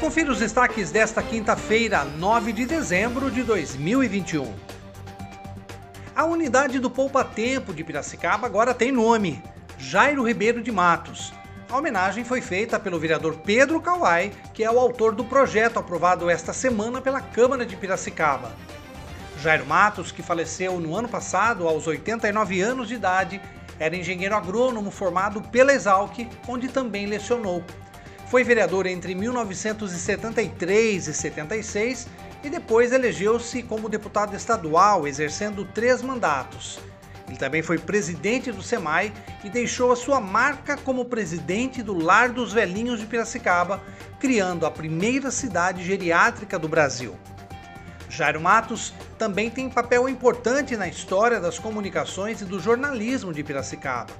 Confira os destaques desta quinta-feira, 9 de dezembro de 2021. A unidade do Poupa Tempo de Piracicaba agora tem nome: Jairo Ribeiro de Matos. A homenagem foi feita pelo vereador Pedro Kawai, que é o autor do projeto aprovado esta semana pela Câmara de Piracicaba. Jairo Matos, que faleceu no ano passado aos 89 anos de idade, era engenheiro agrônomo formado pela Exalc, onde também lecionou. Foi vereador entre 1973 e 76 e depois elegeu-se como deputado estadual, exercendo três mandatos. Ele também foi presidente do SEMAI e deixou a sua marca como presidente do Lar dos Velhinhos de Piracicaba, criando a primeira cidade geriátrica do Brasil. Jairo Matos também tem papel importante na história das comunicações e do jornalismo de Piracicaba.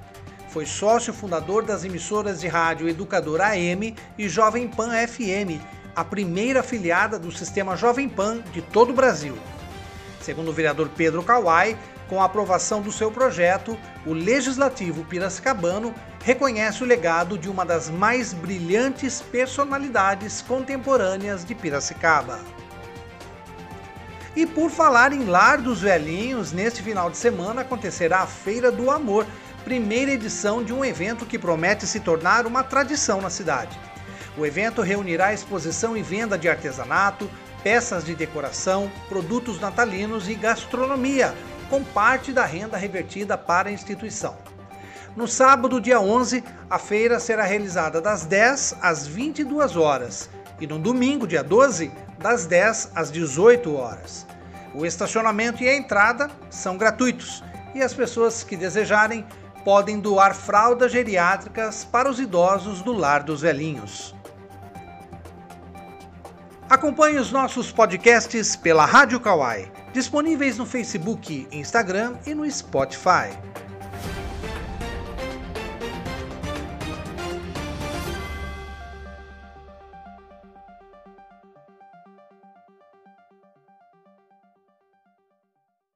Foi sócio fundador das emissoras de rádio Educador AM e Jovem Pan FM, a primeira afiliada do sistema Jovem Pan de todo o Brasil. Segundo o vereador Pedro Kawai, com a aprovação do seu projeto, o Legislativo Piracicabano reconhece o legado de uma das mais brilhantes personalidades contemporâneas de Piracicaba. E por falar em Lar dos Velhinhos, neste final de semana acontecerá a Feira do Amor, primeira edição de um evento que promete se tornar uma tradição na cidade. O evento reunirá exposição e venda de artesanato, peças de decoração, produtos natalinos e gastronomia, com parte da renda revertida para a instituição. No sábado, dia 11, a feira será realizada das 10 às 22 horas e no domingo, dia 12, das 10 às 18 horas. O estacionamento e a entrada são gratuitos e as pessoas que desejarem podem doar fraldas geriátricas para os idosos do Lar dos Velhinhos. Acompanhe os nossos podcasts pela Rádio Kawai, disponíveis no Facebook, Instagram e no Spotify.